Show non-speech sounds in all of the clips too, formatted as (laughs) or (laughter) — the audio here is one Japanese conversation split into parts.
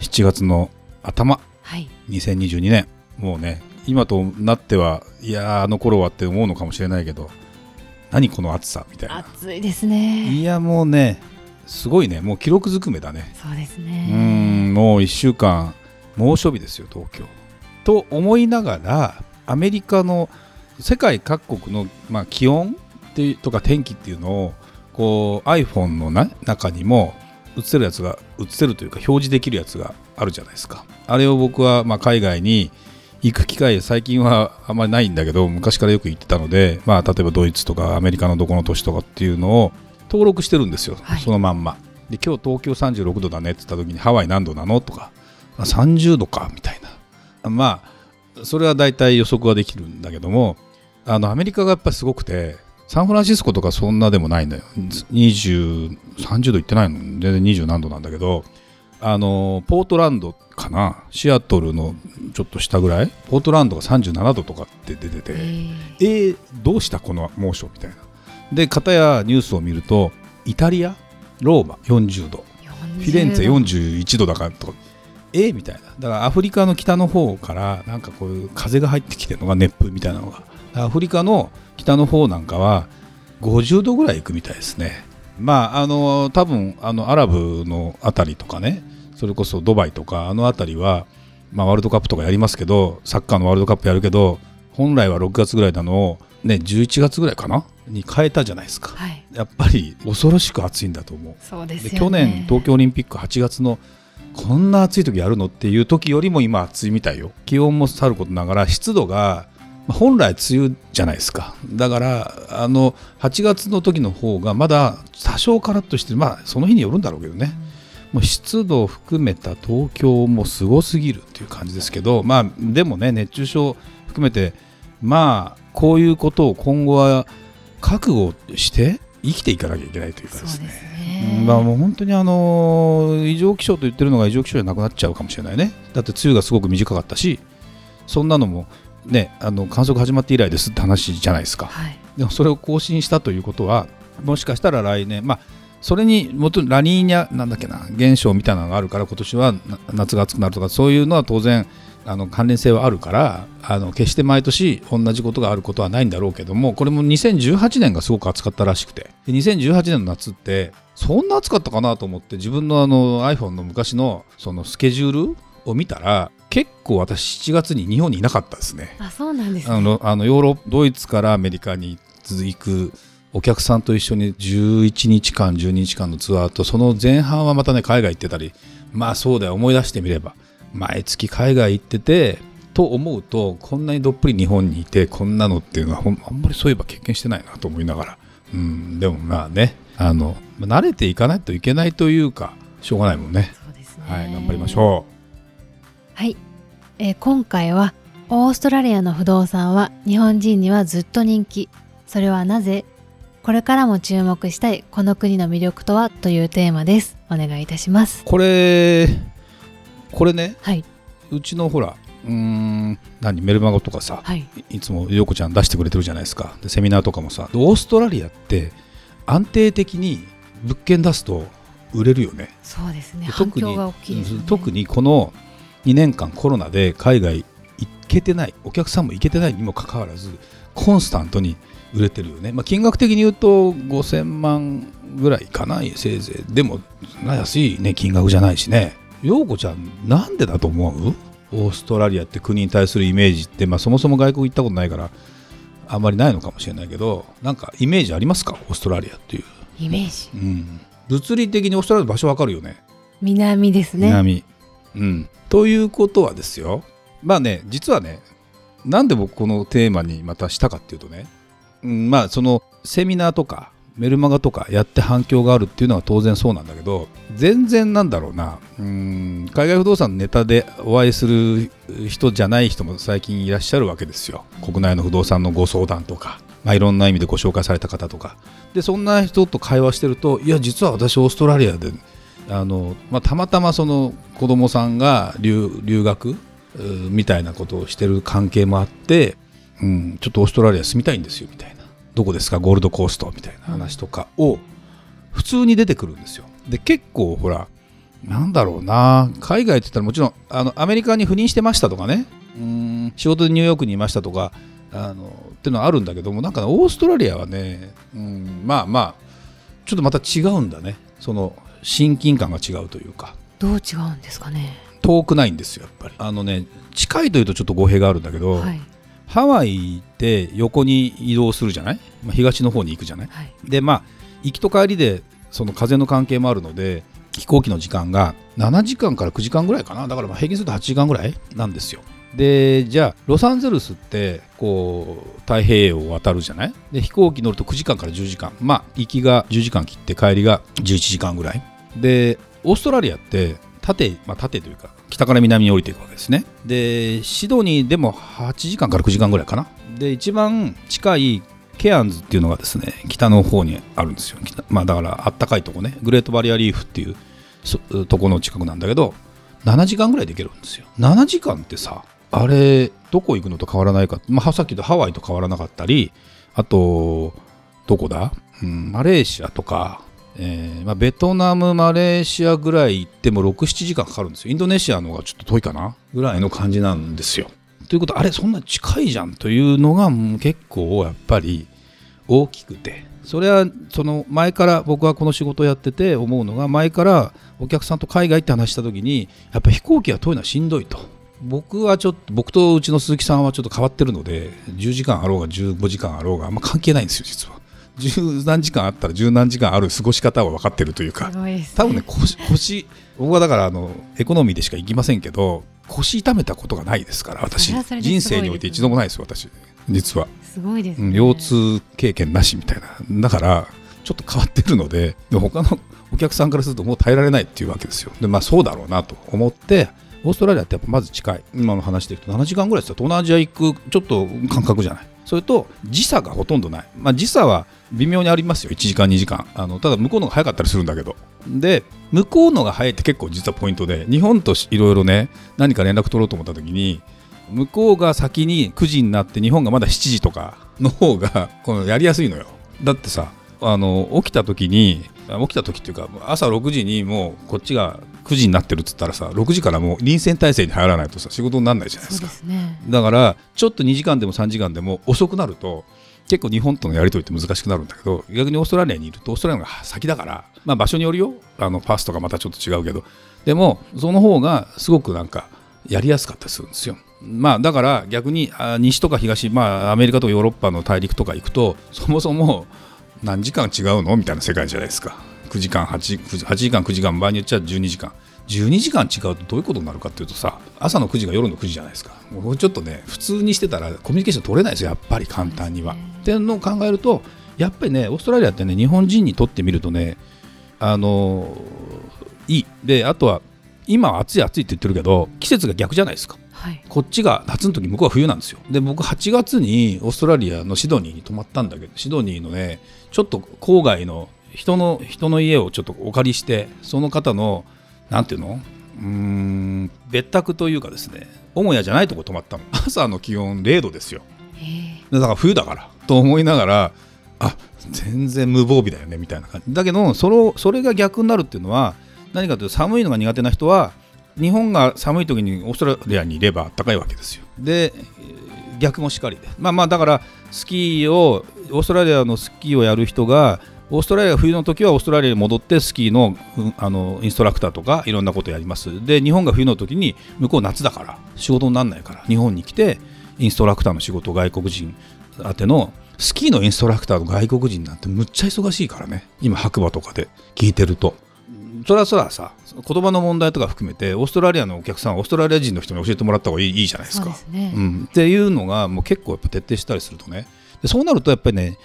7月の頭。はい。2022年。もうね今となってはいやーあの頃はって思うのかもしれないけど何この暑さみたいな。暑いですね。いやもうねすごいね。もう記録ずくめだね。そうですね。んもう1週間猛暑日ですよ東京。と思いながらアメリカの世界各国の、まあ、気温ってとか天気っていうのをこう iPhone のな中にも映せるやつが映せるというか表示できるやつがあるじゃないですか。あれを僕はまあ海外に行く機会最近はあんまりないんだけど昔からよく行ってたので、まあ、例えばドイツとかアメリカのどこの都市とかっていうのを登録してるんですよ、はい。そのまんま。で今日東京36度だねって言った時にハワイ何度なのとか。あ30度かみたいな。まあそれは大体予測はできるんだけどもあのアメリカがやっぱりすごくてサンフランシスコとかそんなでもないんだよ20 30度いってないの。全然20何度なんだけどあのポートランドかな。シアトルのちょっと下ぐらい。ポートランドが37度とかって出てて、えー。えーどうしたこの猛暑みたいな。で片やニュースを見るとイタリアローマ40度フィレンツェ41度だからとか。えーみたいな。だからアフリカの北の方からなんかこういう風が入ってきてるのが熱風みたいなのがアフリカの北の方なんかは50度ぐらいいくみたいですね。まああの多分あのアラブのあたりとかねそれこそドバイとかあのあたりは、まあ、ワールドカップとかやりますけどサッカーのワールドカップやるけど本来は6月ぐらいなのを、ね、11月ぐらいかな？に変えたじゃないですか。はい。やっぱり恐ろしく暑いんだと思う。そうですよね。で去年東京オリンピック8月のこんな暑い時やるの？っていう時よりも今暑いみたいよ。気温もさることながら湿度がまあ本来梅雨じゃないですか。だからあの8月の時の方がまだ多少カラッとしてる。まあその日によるんだろうけどね、もう湿度を含めた東京もすごすぎるっていう感じですけどまあでもね熱中症含めてまあこういうことを今後は覚悟して生きていかなきゃいけないというかですね。すね。まあもう本当にあの異常気象と言ってるのが異常気象じゃなくなっちゃうかもしれないね。だって梅雨がすごく短かったしそんなのもねあの観測始まって以来ですって話じゃないですか。はい。でもそれを更新したということはもしかしたら来年まあそれにもとラニーニャなんだっけな現象みたいなのがあるから今年はな夏が暑くなるとかそういうのは当然あの関連性はあるからあの決して毎年同じことがあることはないんだろうけどもこれも2018年がすごく暑かったらしくて。で2018年の夏ってそんな暑かったかなと思って自分のあの iPhone の昔のそのスケジュールを見たら結構私7月に日本にいなかったですね。あそうなんですね。あのあのヨーロッドイツからアメリカに続くお客さんと一緒に11日間12日間のツアーとその前半はまたね海外行ってたりまあそうだよ思い出してみれば毎月海外行っててと思うとこんなにどっぷり日本にいてこんなのっていうのはあんまりそういえば経験してないなと思いながら。うんでもまあねあの慣れていかないといけないというかしょうがないもんね。ね。はい頑張りましょはい、えー今回はオーストラリアの不動産は日本人にはずっと人気。それはなぜ？これからも注目したいこの国の魅力とはというテーマです。お願いいたします。うこれこれね？はい。うちのほらうーん何メルマガとかさはい。いつも陽子ちゃん出してくれてるじゃないですか。でセミナーとかもさ。でオーストラリアって安定的に物件出すと売れるよね。そうですね。で反響が大きいですね。特にこの2年間コロナで海外行けてないお客さんも行けてないにもかかわらずコンスタントに売れてるよね、まあ、金額的に言うと5000万ぐらいかなせいぜい。でも安い、ね、金額じゃないしね。陽子ちゃんなんでだと思う？オーストラリアって国に対するイメージって、まあ、そもそも外国行ったことないからあんまりないのかもしれないけどなんかイメージありますか？オーストラリアっていう、イメージ？うん、物理的にオーストラリアの場所わかるよね。南ですね。南、うん、ということはですよ。まあね実はねなんで僕このテーマにまたしたかっていうとね、うん、まあそのセミナーとかメルマガとかやって反響があるっていうのは当然そうなんだけど全然なんだろうなうん海外不動産のネタでお会いする人じゃない人も最近いらっしゃるわけですよ。国内の不動産のご相談とか、まあ、いろんな意味でご紹介された方とか。でそんな人と会話してるといや実は私オーストラリアであの、まあ、たまたまその子供さんが留留学みたいなことをしてる関係もあって、うん、ちょっとオーストラリア住みたいんですよみたいな。どこですか？ゴールドコーストみたいな話とかを普通に出てくるんですよ。で結構ほらなんだろうな。海外って言ったらもちろんあのアメリカに赴任してましたとかね。うん仕事でニューヨークにいましたとかあのっていうのはあるんだけどもなんか、オーストラリアはね、うん、まあまあちょっとまた違うんだね。その親近感が違うというか。どう違うんですかね？遠くないんですよやっぱり。あのね近いというとちょっと語弊があるんだけど、はい、ハワイって横に移動するじゃない、まあ、東の方に行くじゃない、はい、でまあ行きと帰りでその風の関係もあるので飛行機の時間が7時間から9時間ぐらいかな。だからまあ平均すると8時間ぐらいなんですよでじゃあロサンゼルスってこう太平洋を渡るじゃない？で飛行機乗ると9時間から10時間。まあ行きが10時間切って帰りが11時間ぐらい。でオーストラリアって縦、まあ、縦というか北から南に降りていくわけですね。でシドニーでも8時間から9時間ぐらいかな。で一番近いケアンズっていうのがですね北の方にあるんですよ。まあだからあったかいとこね。グレートバリアリーフっていうとこの近くなんだけど7時間ぐらいで行けるんですよ。7時間ってさあれどこ行くのと変わらないか、まあ、さっき言ったハワイと変わらなかったりあとどこだ、うん、マレーシアとかえーまあ、ベトナム、マレーシアぐらい行っても6、7時間かかるんですよ。インドネシアの方がちょっと遠いかな？ぐらいの感じなんですよ。ということあれ、そんな近いじゃんというのが結構やっぱり大きくて、それはその前から僕はこの仕事をやってて思うのが、前からお客さんと海外って話した時に、やっぱ飛行機が遠いのはしんどいと。僕はちょっと、僕とうちの鈴木さんはちょっと変わってるので、10時間あろうが15時間あろうがあんま関係ないんですよ、実は。十何時間あったら十何時間ある過ごし方は分かってるというか、ね、多分ね腰腰僕はだからあのエコノミーでしか行きませんけど腰痛めたことがないですから私。人生において一度もないです私。実は。すごいです、ね、腰痛経験なしみたいな。だからちょっと変わってるのでで他のお客さんからするともう耐えられないっていうわけですよ。でまあそうだろうなと思ってオーストラリアってやっぱまず近い。今の話でいくと7時間ぐらいですよ。東南アジア行くちょっと感覚じゃない。それと時差がほとんどない、まあ、時差は微妙にありますよ。1時間2時間。あのただ向こうのが早かったりするんだけど。で向こうのが早いって結構実はポイントで日本といろいろね何か連絡取ろうと思った時に向こうが先に9時になって日本がまだ7時とかの方がこのやりやすいのよ。だってさあの起きた時に起きた時っていうか朝6時にもうこっちが9時になってるっつったらさ6時からもう臨戦態勢に入らないとさ仕事にならないじゃないですか、ね、だからちょっと2時間でも3時間でも遅くなると結構日本とのやり取りって難しくなるんだけど逆にオーストラリアにいるとオーストラリアが先だから、まあ、場所によるよ。あのパスとかまたちょっと違うけど。でもその方がすごくなんかやりやすかったりするんですよ。まあだから逆に西とか東、まあ、アメリカとかヨーロッパの大陸とか行くとそもそも何時間違うの？みたいな世界じゃないですか。9時間8、8時間9時間場合によっちゃ12時間。12時間違うとどういうことになるかっていうとさ朝の9時が夜の9時じゃないですか。もうちょっとね普通にしてたらコミュニケーション取れないですよやっぱり簡単には。っていうのを考えるとやっぱりねオーストラリアってね日本人にとってみるとねあのいい。であとは今は暑い暑いって言ってるけど季節が逆じゃないですか、はい、こっちが夏の時向こうは冬なんですよ。で僕8月にオーストラリアのシドニーに泊まったんだけどシドニーのねちょっと郊外の人の人の家をちょっとお借りしてその方のなんていうの？うん別宅というかですね母屋じゃないとこ泊まったの (laughs) 朝の気温0度ですよ。だから冬だからと思いながらあ全然無防備だよねみたいな感じ。だけどそれそれが逆になるっていうのは何かというと寒いのが苦手な人は日本が寒い時にオーストラリアにいれば暖かいわけですよ。で逆もしかりで。まあまあだからスキーをオーストラリアのスキーをやる人がオーストラリア冬の時はオーストラリアに戻ってスキーのあのインストラクターとかいろんなことやります。で日本が冬の時に向こう夏だから仕事にならないから日本に来てインストラクターの仕事外国人宛てのスキーのインストラクターの外国人なんてむっちゃ忙しいからね。今白馬とかで聞いてると。それはそれはさ言葉の問題とか含めてオーストラリアのお客さんオーストラリア人の人に教えてもらった方がいいいいじゃないですか。うすね、うん、っていうのがもう結構やっぱ徹底したりするとね。でそうなるとやっぱりね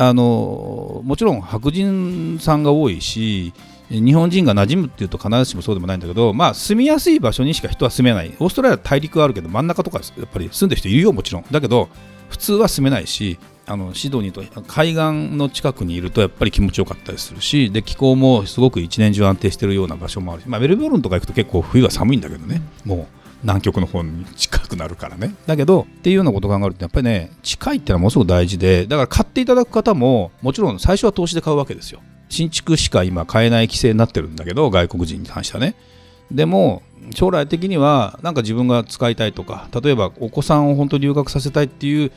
あのもちろん白人さんが多いし日本人が馴染むっていうと必ずしもそうでもないんだけど、まあ、住みやすい場所にしか人は住めない。オーストラリア大陸はあるけど真ん中とかやっぱり住んでる人いるよもちろん。だけど普通は住めないしあのシドニーと海岸の近くにいるとやっぱり気持ちよかったりするしで気候もすごく一年中安定しているような場所もあるし、まあ、メルボルンとか行くと結構冬は寒いんだけどね。もう南極の方に近くなるからね。だけどっていうようなことを考えるとやっぱりね近いっていうのはものすごく大事でだから買っていただく方ももちろん最初は投資で買うわけですよ。新築しか今買えない規制になってるんだけど外国人に関してはね。でも将来的にはなんか自分が使いたいとか例えばお子さんを本当に留学させたいっていう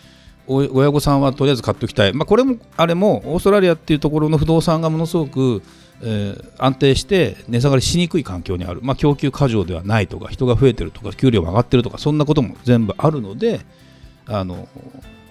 親御さんはとりあえず買っておきたい、まあ、これもあれもオーストラリアっていうところの不動産がものすごく、えー、安定して値下がりしにくい環境にある、まあ、供給過剰ではないとか人が増えてるとか給料が上がってるとかそんなことも全部あるのであの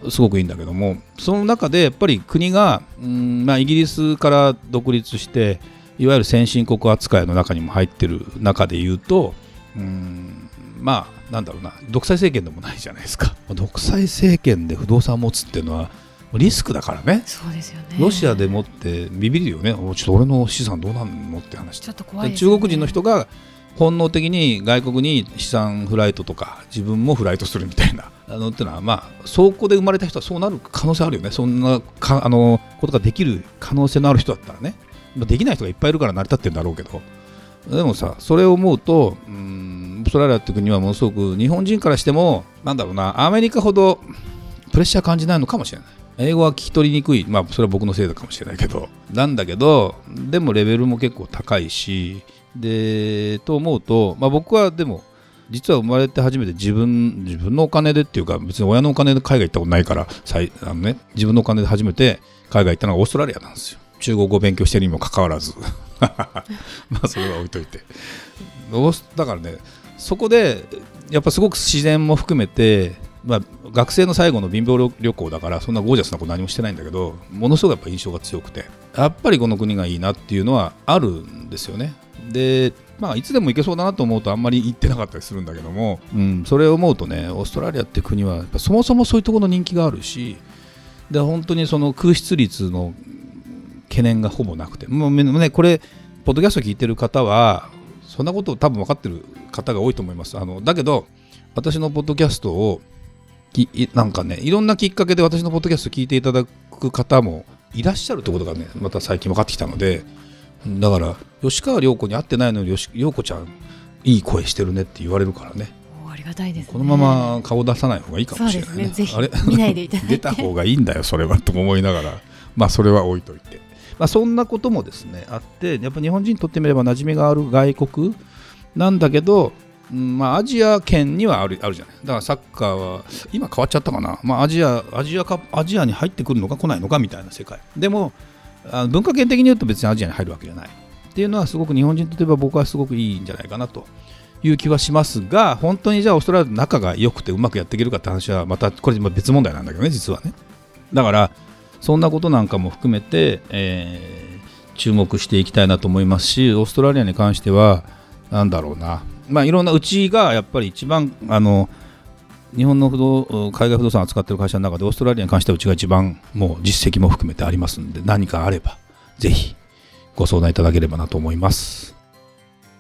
すごくいいんだけども。その中でやっぱり国がうん、まあ、イギリスから独立していわゆる先進国扱いの中にも入ってる中で言うとうんまあなんだろうな。独裁政権でもないじゃないですか。独裁政権で不動産を持つっていうのはリスクだからね。そうですよね。ロシアでもってビビるよね。ちょっと俺の資産どうなんのって話。ちょっと怖い、ね、中国人の人が本能的に外国に資産フライトとか自分もフライトするみたいな。あのっていうのはまあそこで生まれた人はそうなる可能性あるよね。そんなかあのことができる可能性のある人だったらね。できない人がいっぱいいるから成り立ってるんだろうけど。でもさそれを思うとうんオーストラリアっていう国はものすごく日本人からしてもなんだろうなアメリカほどプレッシャー感じないのかもしれない英語は聞き取りにくい。まあそれは僕のせいだかもしれないけど。なんだけどでもレベルも結構高いしでと思うと、まあ、僕はでも実は生まれて初めて自分自分のお金でっていうか別に親のお金で海外行ったことないからあの、ね、自分のお金で初めて海外行ったのがオーストラリアなんですよ。中国語を勉強してるにもかかわらず。(laughs) まあそれは置いといて。だからねそこでやっぱすごく自然も含めて、まあ、学生の最後の貧乏旅行だからそんなゴージャスなこと何もしてないんだけどものすごくやっぱ印象が強くてやっぱりこの国がいいなっていうのはあるんですよね。でまあ、いつでも行けそうだなと思うとあんまり行ってなかったりするんだけども、うん、それを思うとねオーストラリアって国はそもそもそういうところの人気があるしで本当にその空室率の懸念がほぼなくてもうねこれポッドキャスト聞いてる方はそんなことを多分分かってる方が多いと思います。あのだけど私のポッドキャストをなんかねいろんなきっかけで私のポッドキャスト聞いていただく方もいらっしゃるということがねまた最近分かってきたのでだから吉川涼子に会ってないのに涼子ちゃんいい声してるねって言われるからね。ありがたいです、ね、このまま顔出さない方がいいかもしれないね、ね、見ないでいただいて。(laughs) 出た方がいいんだよそれはと思いながら。まあそれは置いといて。まあ、そんなこともですねあってやっぱ日本人にとってみれば馴染みがある外国なんだけど、うんまあ、アジア圏にはあるあるじゃない。だからサッカーは今変わっちゃったかな、まあ、アジアアジアかアジアに入ってくるのか来ないのかみたいな世界。でもあ文化圏的に言うと別にアジアに入るわけじゃない。っていうのはすごく日本人といえば僕はすごくいいんじゃないかなという気はしますが本当にじゃあオーストラリアの仲が良くてうまくやっていけるかって話はまたこれ別問題なんだけどね実はね。だからそんなことなんかも含めて、えー、注目していきたいなと思いますしオーストラリアに関してはなんだろうな、まあ、いろんなうちがやっぱり一番あの日本の不動海外不動産を扱っている会社の中でオーストラリアに関してはうちが一番もう実績も含めてありますので何かあればぜひご相談いただければなと思います。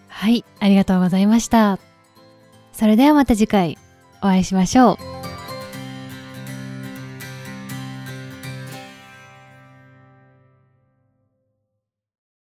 はいありがとうございました。それではまた次回お会いしましょう。